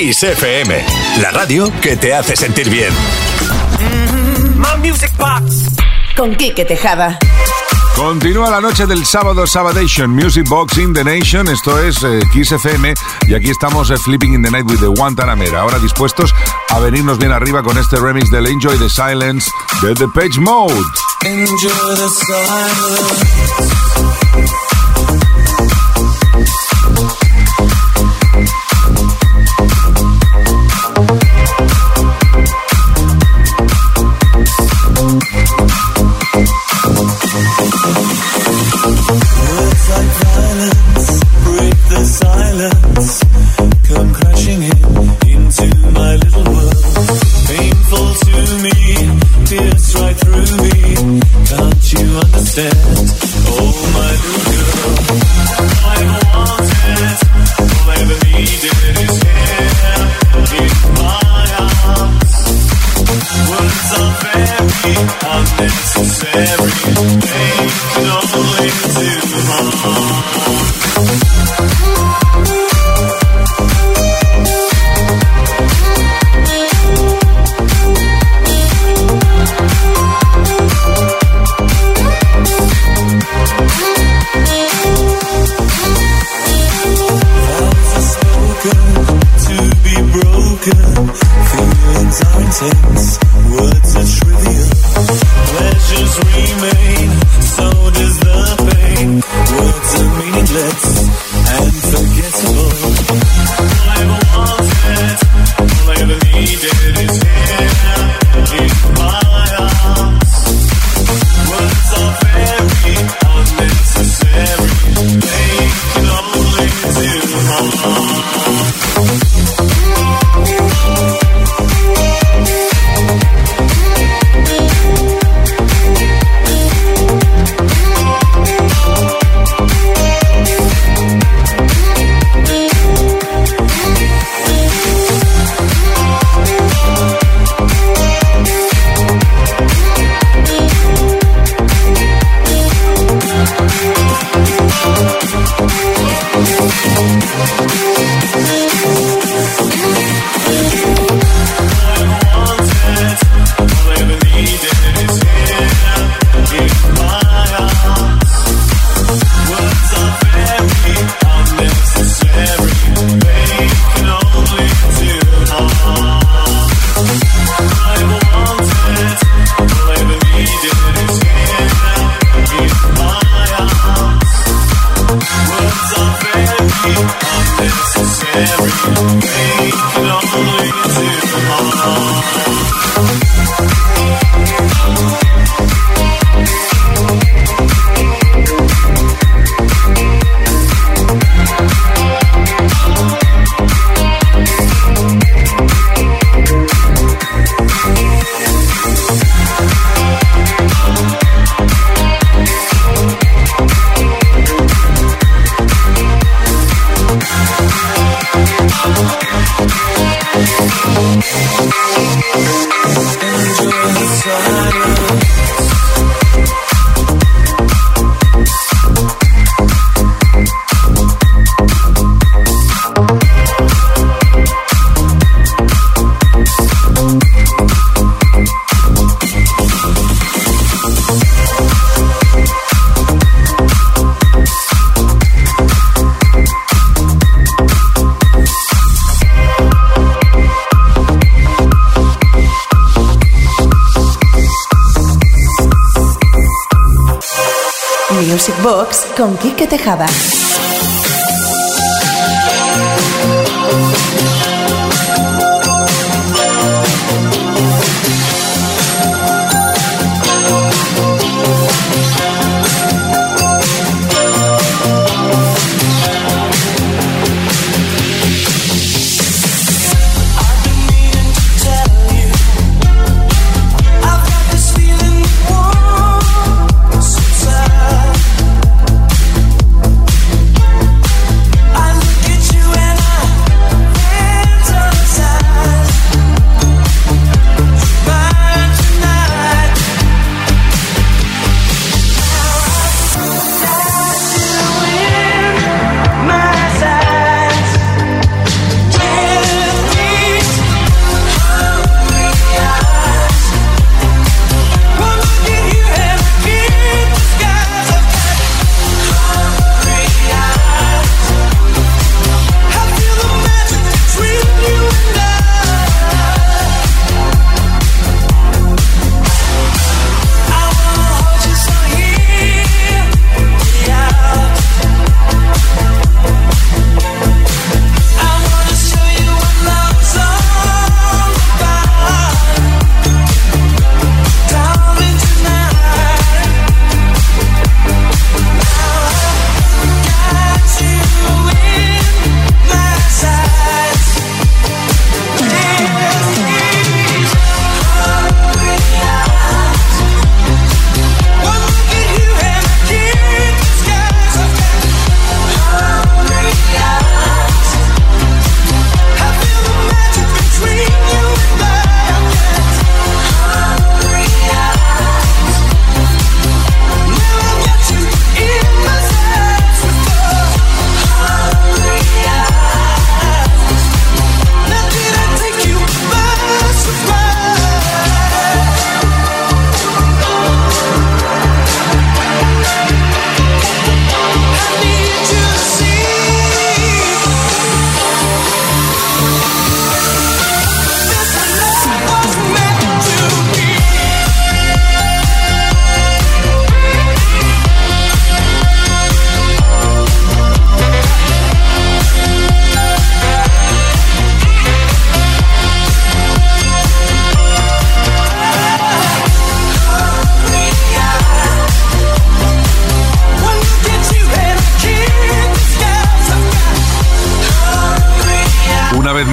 Kiss FM, la radio que te hace sentir bien. My music box. Con Quique Tejada. Continúa la noche del sábado Sabadation Music Box in the Nation. Esto es eh, Kiss FM y aquí estamos eh, Flipping in the Night with the Guantanamera. Ahora dispuestos a venirnos bien arriba con este remix del Enjoy the Silence de The Page Mode. Enjoy the silence. Con Quique Tejada.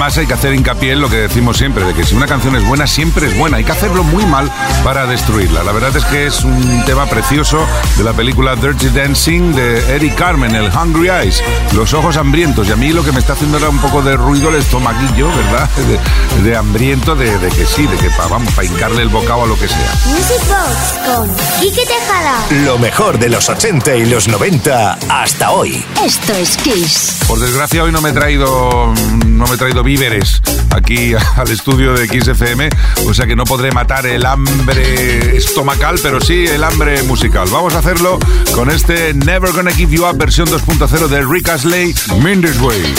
Una vez más hay que hacer hincapié en lo que decimos siempre, de que si una canción es buena, siempre es buena. Hay que hacerlo muy mal para destruirla. La verdad es que es un tema precioso de la película Dirty Dancing de Eric Carmen, el Hungry Eyes, los ojos hambrientos. Y a mí lo que me está haciendo era un poco de ruido el estomaguillo, ¿verdad? De, hambriento, de, que sí, de que vamos, para hincarle el bocado a lo que sea. Music Box con Quique Tejada. Lo mejor de los 80 y los 90 hasta hoy. Esto es Kiss. Por desgracia hoy no me he traído no me he traído víveres aquí al estudio de XFM, o sea que no podré matar el hambre estomacal, pero sí el hambre musical. Vamos a hacerlo con este Never Gonna Give You Up versión 2.0 de Rick Astley, Minder's Way.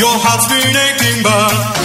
Your heart's been aching, but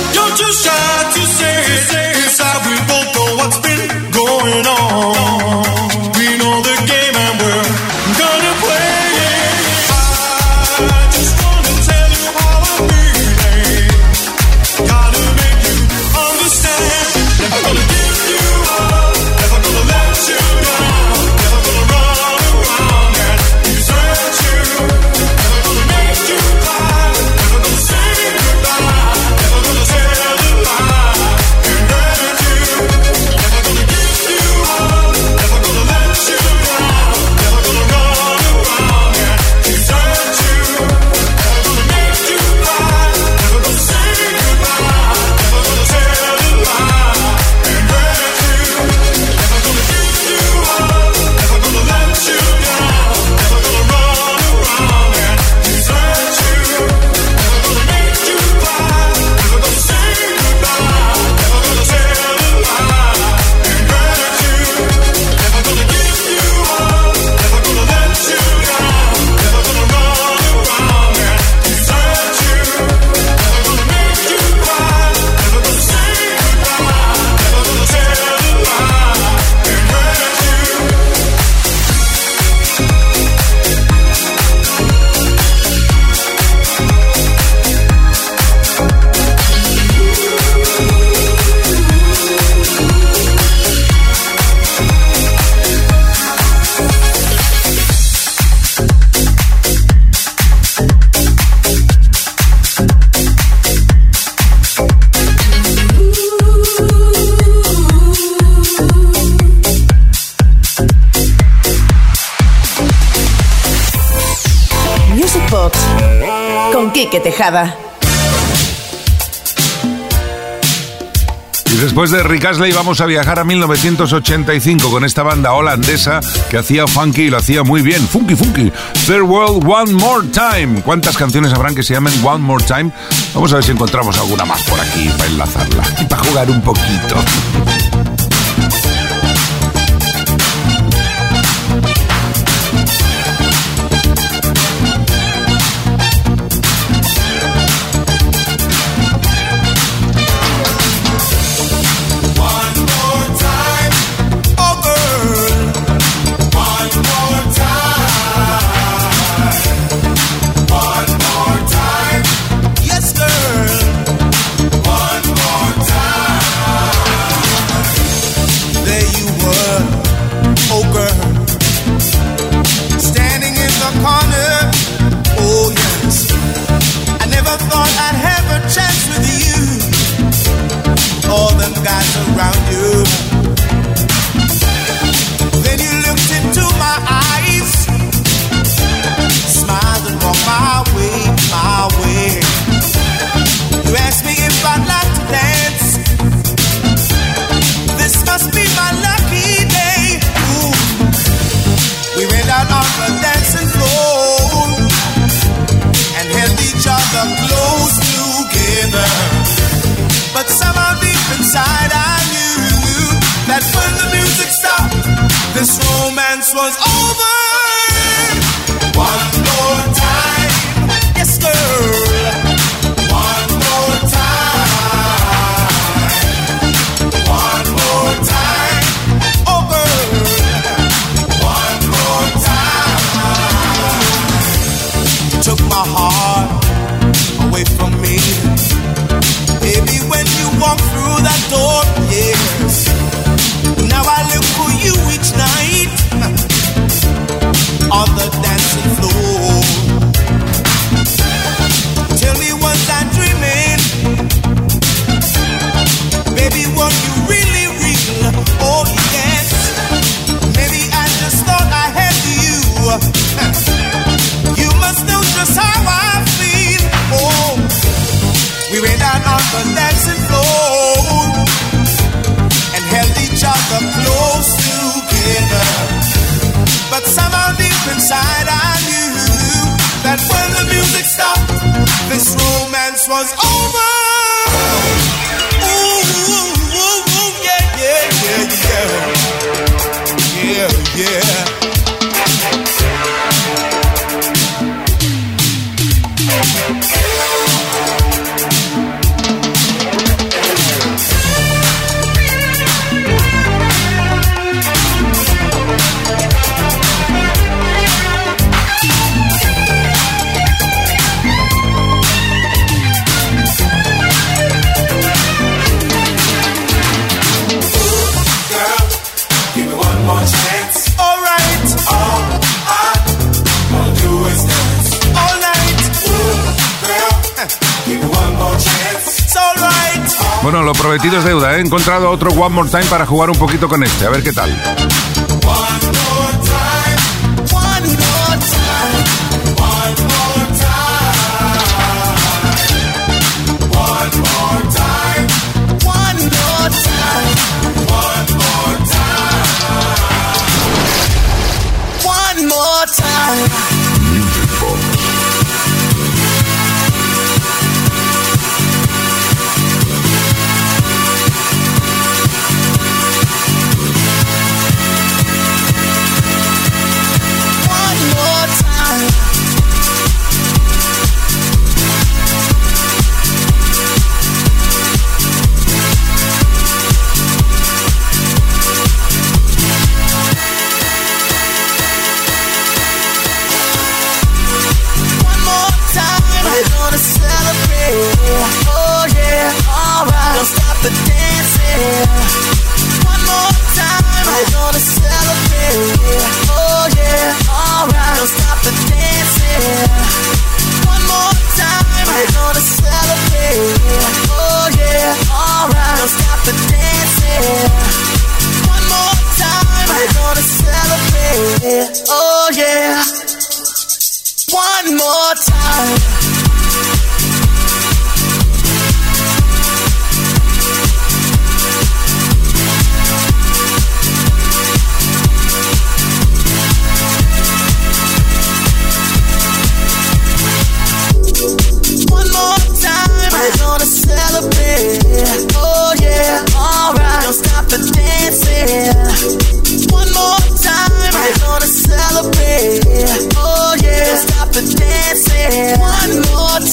Tejada. Y después de Rick Astley vamos a viajar a 1985 con esta banda holandesa que hacía funky y lo hacía muy bien. Funky, funky. Third World One More Time. ¿Cuántas canciones habrán que se llamen One More Time? Vamos a ver si encontramos alguna más por aquí para enlazarla y para jugar un poquito. this romance was over. Deuda. ¿eh? He encontrado otro One More Time para jugar un poquito con este. A ver qué tal.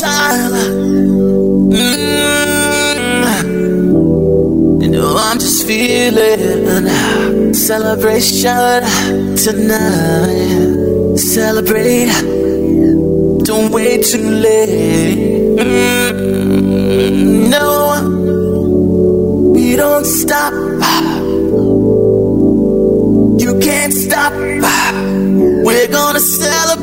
time. Mm-hmm. You know I'm just feeling celebration tonight. Celebrate, don't wait too late. Mm-hmm. No, we don't stop. You can't stop. We're gonna celebrate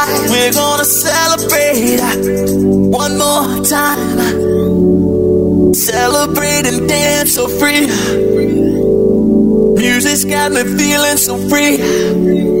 We're gonna celebrate uh, one more time. Uh, celebrate and dance so free. Music's got me feeling so free.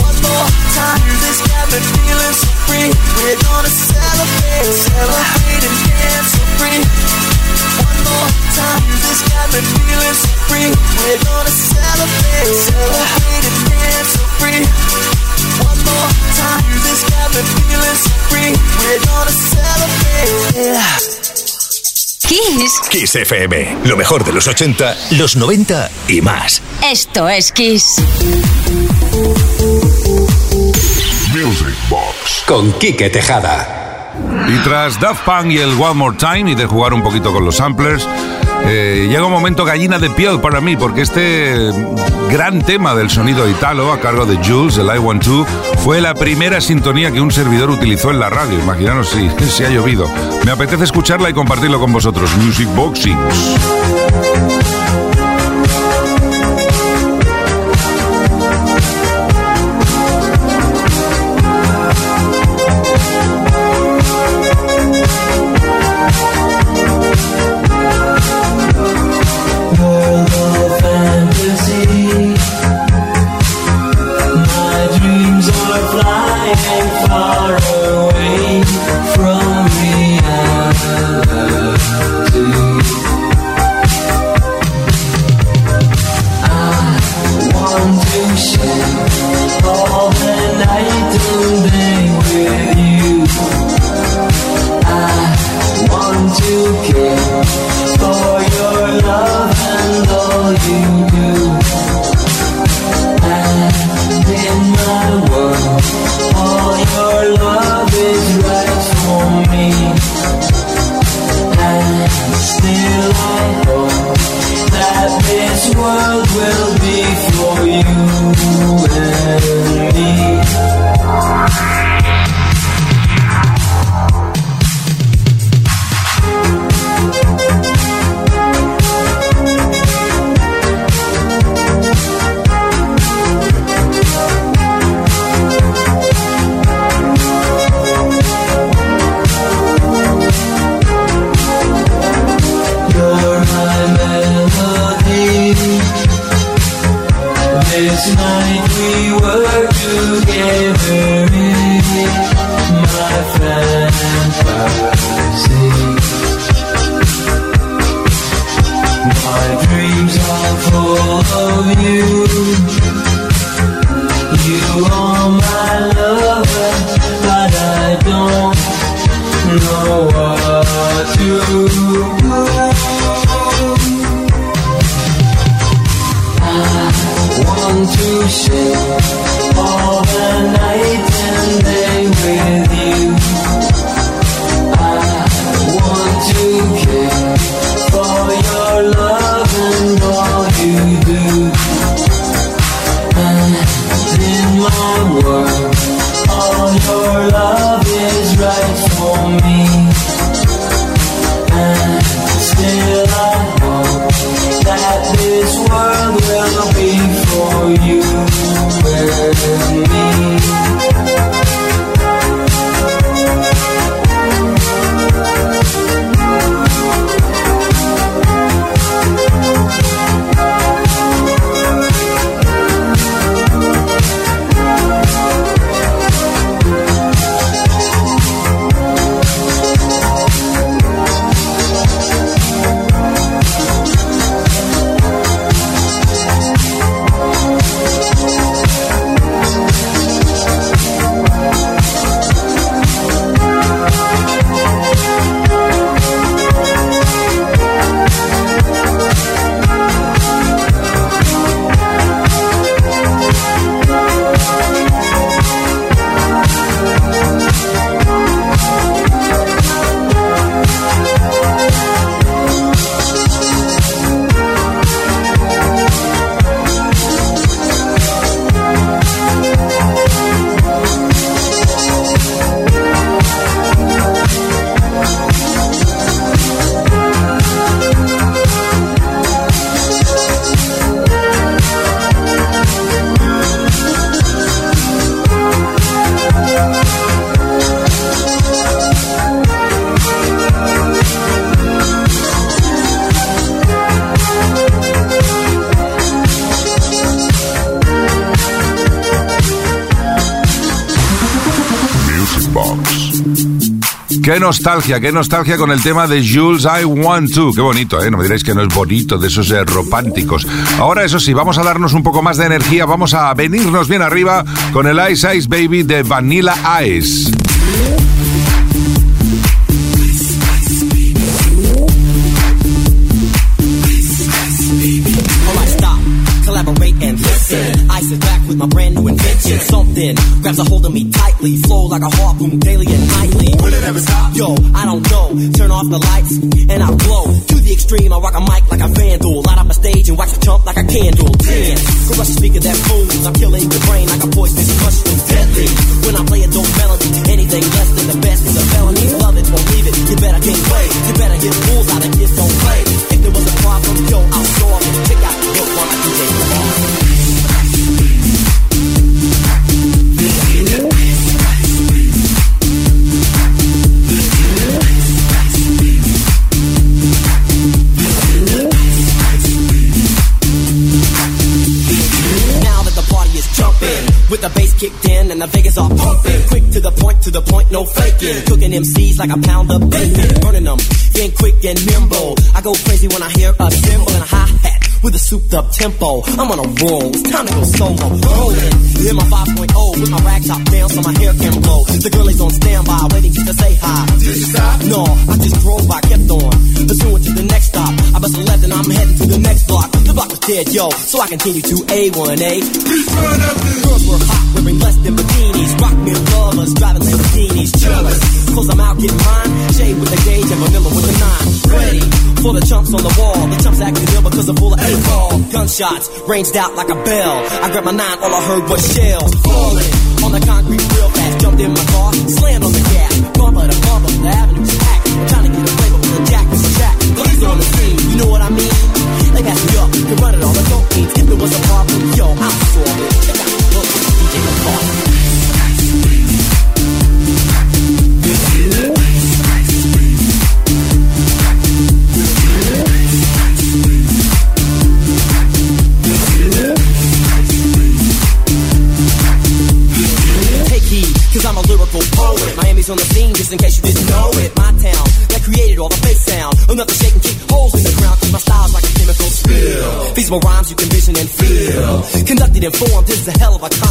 One more time. Music's got me feeling so free. We're gonna celebrate, celebrate and dance so free. One more time. Music's got me feeling so free. We're gonna celebrate, celebrate and dance so free. One more time. Music's got me feeling so free. We're gonna celebrate. Kiss. Kiss FM. Lo mejor de los 80, los 90 y más. Esto es Kiss. Box. Con Quique Tejada. Y tras Daft Punk y el One More Time y de jugar un poquito con los samplers, eh, llega un momento gallina de piel para mí, porque este gran tema del sonido italo a cargo de Jules, el I Want To, fue la primera sintonía que un servidor utilizó en la radio. Imaginaros si, si ha llovido. Me apetece escucharla y compartirlo con vosotros. Music Boxings. Nostalgia, qué nostalgia con el tema de Jules I Want To. Qué bonito, ¿eh? No me diréis que no es bonito, de esos eh, románticos. Ahora, eso sí, vamos a darnos un poco más de energía, vamos a venirnos bien arriba con el Ice Ice Baby de Vanilla Ice. Grabs a hold of me tightly, flow like a harpoon daily and nightly. Will it ever stop? Yo, I don't know. Turn off the lights and I'll glow. To the extreme, I rock a mic like a vandal. Light up a stage and watch the chump like a candle. Ten, crush a speaker that booms. I'm killing your brain like a poisonous mushroom. Deadly. When I play a dope melody, anything less than the best is a felony. Love it or leave it. You better get weight. You better get rules out of kids don't play. If there was a problem, yo, I'll solve it. Check out the while I DJ the With the bass kicked in and the Vegas all pumping. Quick to the point, to the point, no faking. Cooking MCs like a pound of bacon. Burning them, being quick and nimble. I go crazy when I hear a cymbal and a hi hat with a souped up tempo. I'm on a roll, it's time to go solo. Rolling, in my 5.0 with my rag top down so my hair can blow. The girl is on standby, waiting just to say hi. Did you stop? No, I just drove by, kept on. Pursuing to the next stop. I bust a left and I'm heading to the next block. The block was dead, yo, so I continue to A1A. Girls were hot, wearing less than bikinis. Rock me lovers, driving Lamborghinis. Jealous, cause I'm out getting mine. Shade with the gauge and vanilla with the nine. Ready for the chumps on the wall. The chumps acting ill because I'm full of eight ball. Gunshots ranged out like a bell. I grabbed my nine, all I heard was shells falling on the concrete real fast. Jumped in my car, slammed on the gas. Bumper to bumper, the avenue's packed. I'm trying to get a flavor with the jack. Jack. Police on the scene, you know what I mean? Conducted and formed, this is a hell of a concept.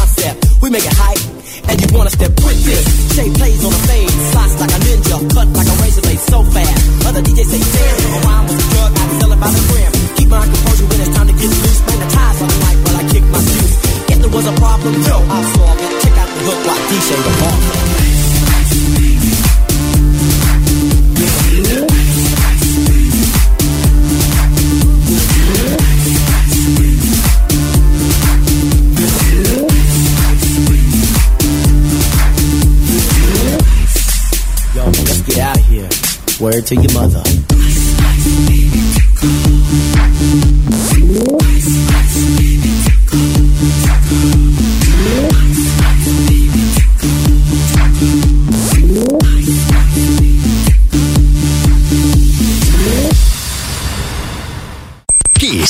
To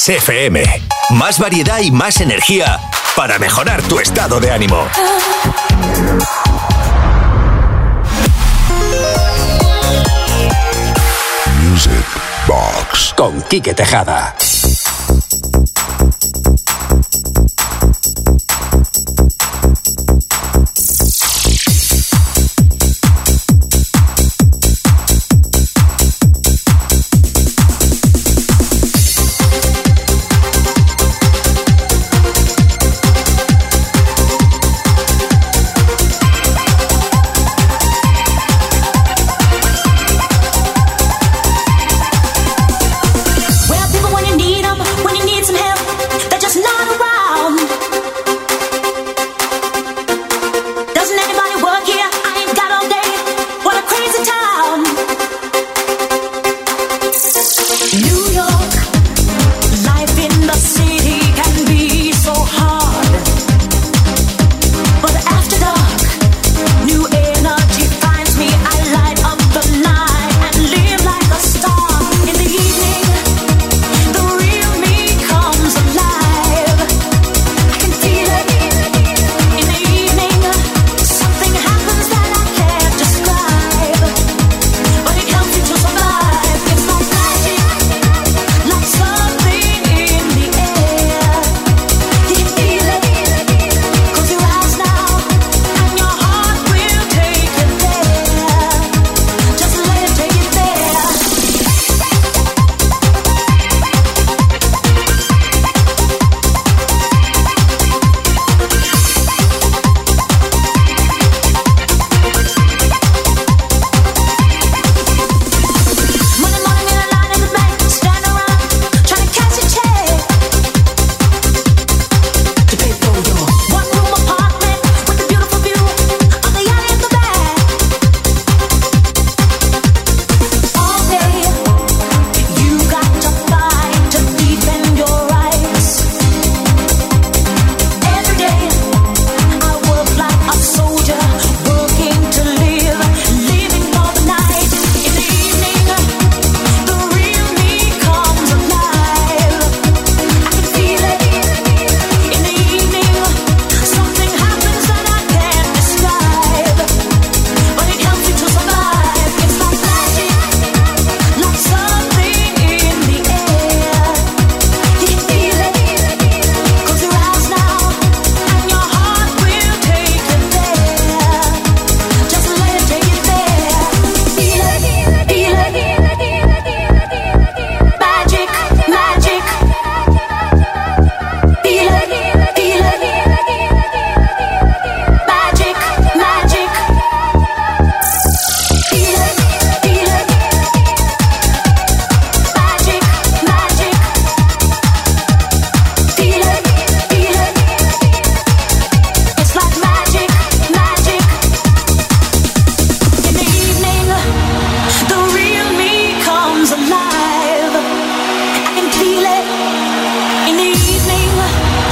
FM. Más variedad y más energía para mejorar tu estado de ánimo. Con Quique Tejada.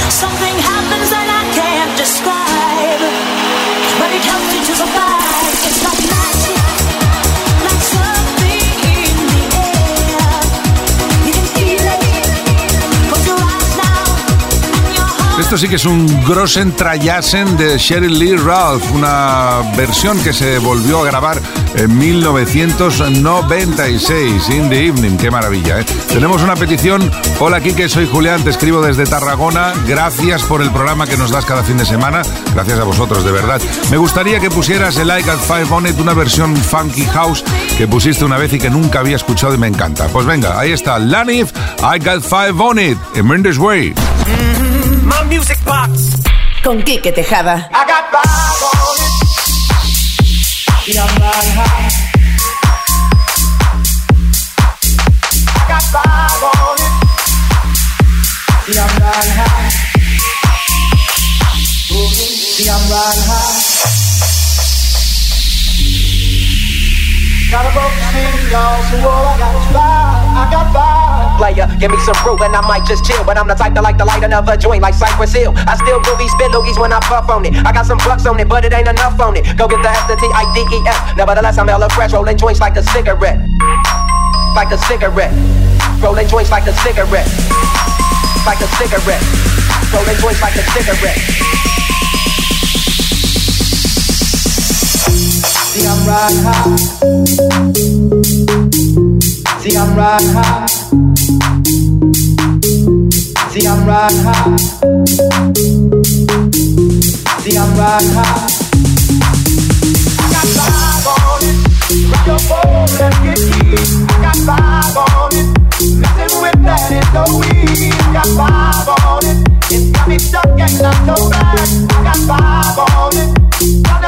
Something happened. Esto sí que es un Grossen Trayasen de Sheryl Lee Ralph, una versión que se volvió a grabar en 1996, In the Evening. Qué maravilla, ¿eh? Tenemos una petición. Hola, Kike, soy Julián, te escribo desde Tarragona. Gracias por el programa que nos das cada fin de semana. Gracias a vosotros, de verdad. Me gustaría que pusieras el I Got Five On It, una versión funky house que pusiste una vez y que nunca había escuchado y me encanta. Pues venga, ahí está. Lanif, I Got Five On It, in Mendes Way. My music box. Con Quique Tejada. I got five on it. Yeah, I'm riding high. I got five on it. Yeah, I'm riding high. Yeah, I'm riding high. Got a boat steam, y'all, so all I got is. I got. Player, give me some fruit and I might just chill. But I'm the type that like to light another joint like Cypress Hill. I still groovy spit loogies when I puff on it. I got some bucks on it, but it ain't enough on it. Go get the S, the T, I, D, E, F. Nevertheless, I'm hella fresh, rolling joints like a cigarette. Like a cigarette. Rolling joints like a cigarette. Like a cigarette. Rolling joints like a cigarette. See, I'm riding high. See, I'm riding high. See, I'm riding high. See, I'm riding high. I got five on it. Rock your boat, let's get deep. I got five on it. Messing with that is no weed. Got five on it. It's got me stuck and I'm so back. I got five on it.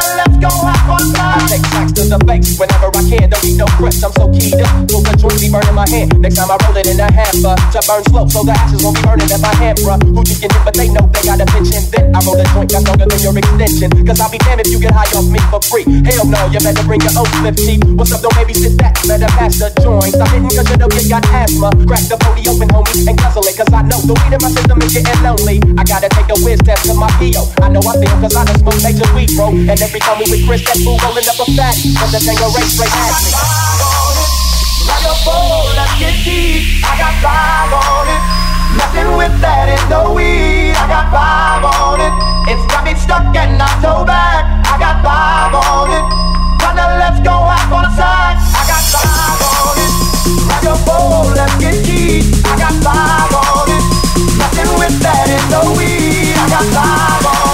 Take to the whenever I can. Don't need no press, I'm so keyed up. Till the joint be burning my hand. Next time I roll it in a hamper to burn slow, so the ashes won't be burning at my hand, bruh. Who you can hit, but they know they got a bitch and then I roll a joint that's longer than your extension. Cause I'll be damned if you get high off me for free. Hell no, you better bring your own flip cheap. What's up, don't maybe sit back, better pass the joint. Stop hitting cause you know you got asthma. Crack the booty open, homie, and guzzle it. Cause I know the weed in my system is getting lonely. I gotta take a whiz test to my PO. I know I feel cause I done smoke major weed, bro. And every time we with Chris, that fool rolling up a fat. But the thing race straight at me. Like a bowl, let's get deep. I got five on it. Nothing with that is no weed. I got five on it. It's got me stuck and not so bad. I got five on it. Now let's go out on the side. I got five on it. Like a bowl, let's get deep. I got five on it. Nothing with that is no weed. I got five on it.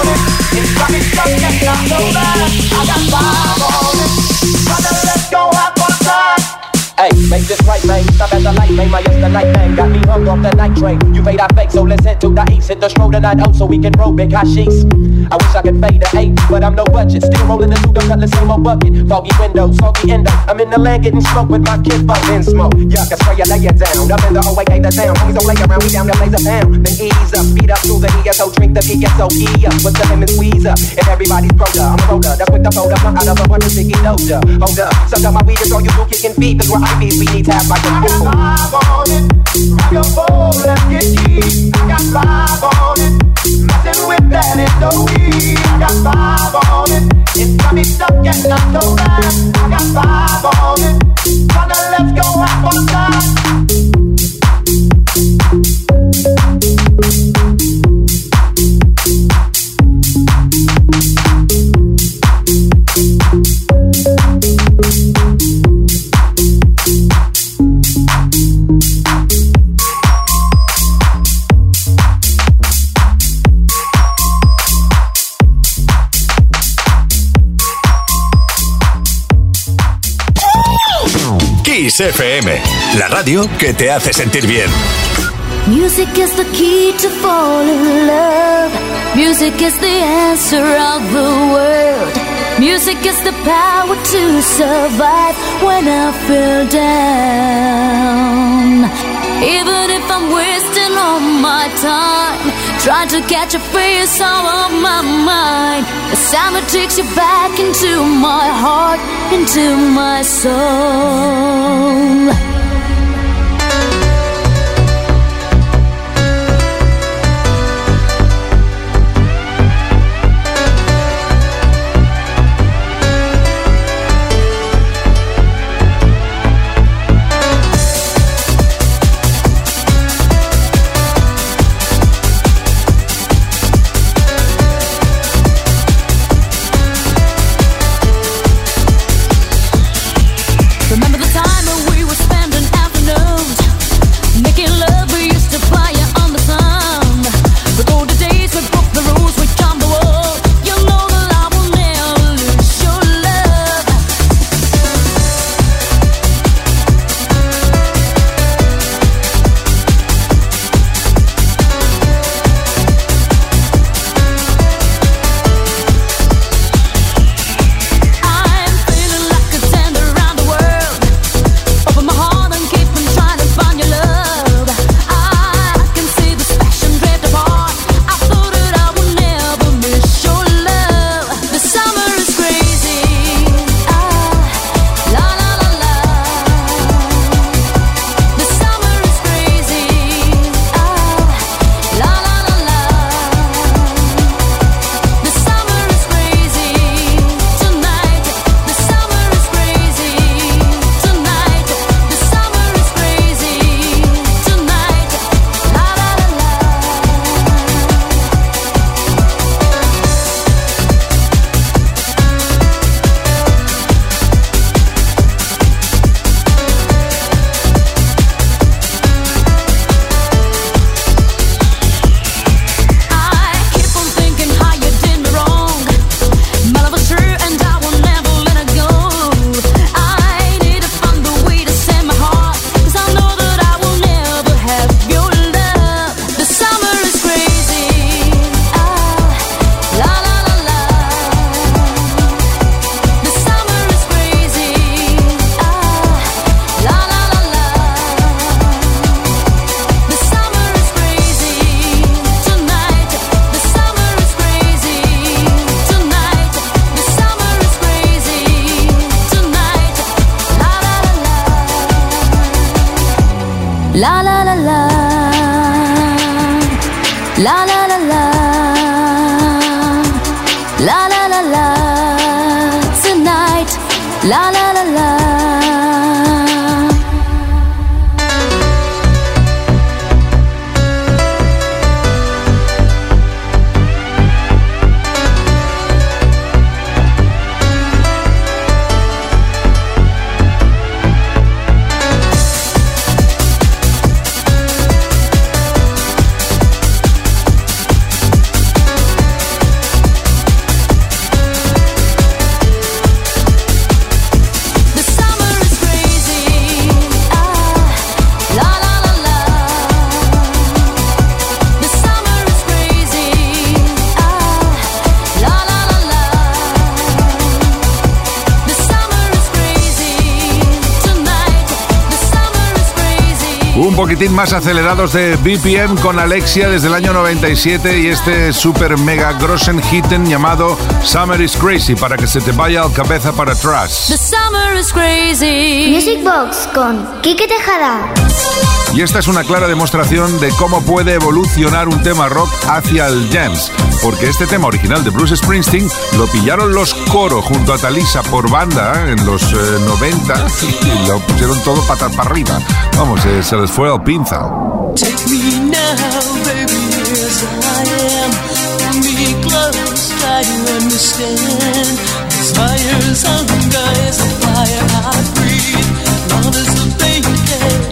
Hey, make this right, man. Stop at the light, man. My yes, the thing. Got me hung off the night train. You fade, I fake, so let's head to the east. Hit the stroll tonight, oh, so we can roll big sheets. I wish I could fade to eight, but I'm no budget. Still rolling the Ludo, cut the same old bucket. Foggy windows, foggy endo. I'm in the land getting smoked with my kid, fuck in smoke. Yuck, I spray you, lay it down. Up in the OAK, the town. Homies don't lay around, we down there, blaze a pound. Then ease up, speed up to the ESO, drink the ESO, E up. With the lemon squeeze up, and everybody's broda. I'm a roller, that's with the fold up, out of a bunch of sticky doja. Hold up, suck up my weed, it's all you do, kicking feet, cause we're IVs, we need to have like a I got fool. five on it. Rock your bowl, let's get deep. I got five on it. Messing with that is no weed. I got five on it. It's got me stuck and not so bad. I got five on it. Now let's go out on the side. Kiss FM, la radio que te hace sentir bien. Music is the key to fall in love. Music is the answer of the world. Music is the power to survive when I feel down. Even if I'm wasting all my time, trying to catch a face out of my mind. The summer takes you back into my heart, into my soul. un poquitín más acelerados de BPM con Alexia desde el año 97 y este super mega grossen hitten llamado Summer is Crazy para que se te vaya al cabeza para atrás. The summer is crazy. Music Box con Kike Tejada. Y esta es una clara demostración de cómo puede evolucionar un tema rock hacia el jams porque este tema original de Bruce Springsteen lo pillaron los coro junto a Talisa por banda en los eh, 90 y lo pusieron todo patas para arriba. Vamos, eh, se les fue al pinza. Fire is hunger is a fire I breathe. Love is the thing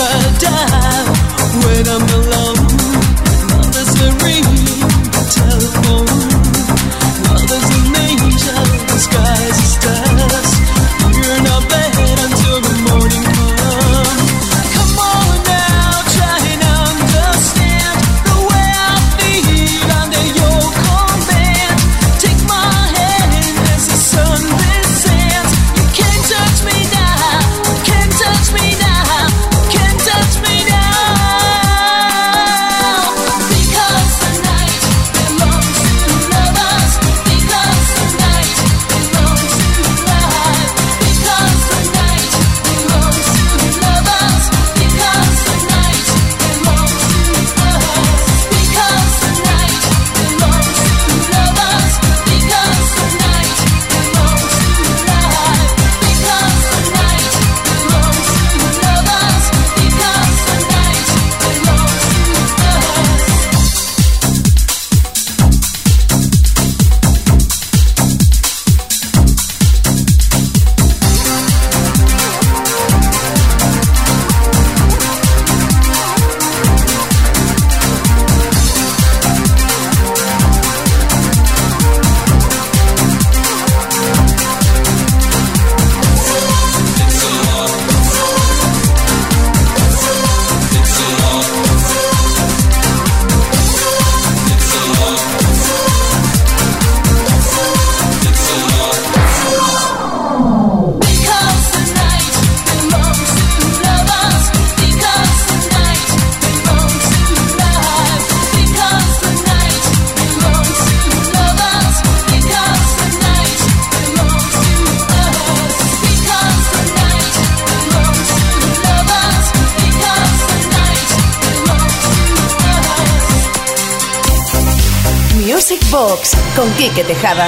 never die when I'm alone. Fox con Quique Tejada.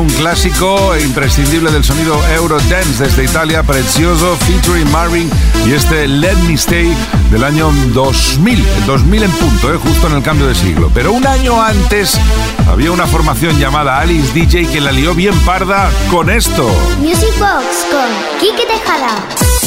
Un clásico imprescindible del sonido Eurodance desde Italia, Precioso, featuring Marvin y este Let Me Stay del año 2000, el 2000 en punto, eh, justo en el cambio de siglo. Pero un año antes había una formación llamada Alice DJ que la lió bien parda con esto. Music Box con Kike Tejada.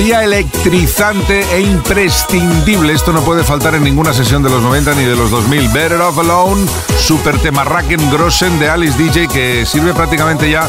Electrizante e imprescindible. Esto no puede faltar en ninguna sesión de los 90 ni de los 2000. Better Off Alone, super tema Racken Grossen de Alice DJ que sirve prácticamente ya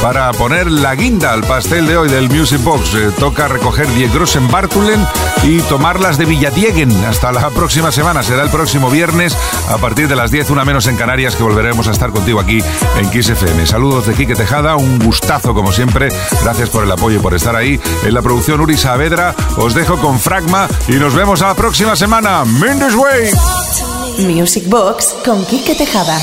para poner la guinda al pastel de hoy del Music Box. Eh, toca recoger 10 Grossen Bartulen y tomarlas de Villadieguen. Hasta la próxima semana, será el próximo viernes a partir de las 10, una menos en Canarias, que volveremos a estar contigo aquí en Kiss FM. Saludos de Quique Tejada, un gustazo como siempre. Gracias por el apoyo y por estar ahí. En la producción Uri Saavedra, os dejo con Fragma y nos vemos a la próxima semana. Mendes Way. Music Box con Quique Tejada.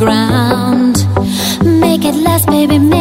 ground. Make it last, baby. Make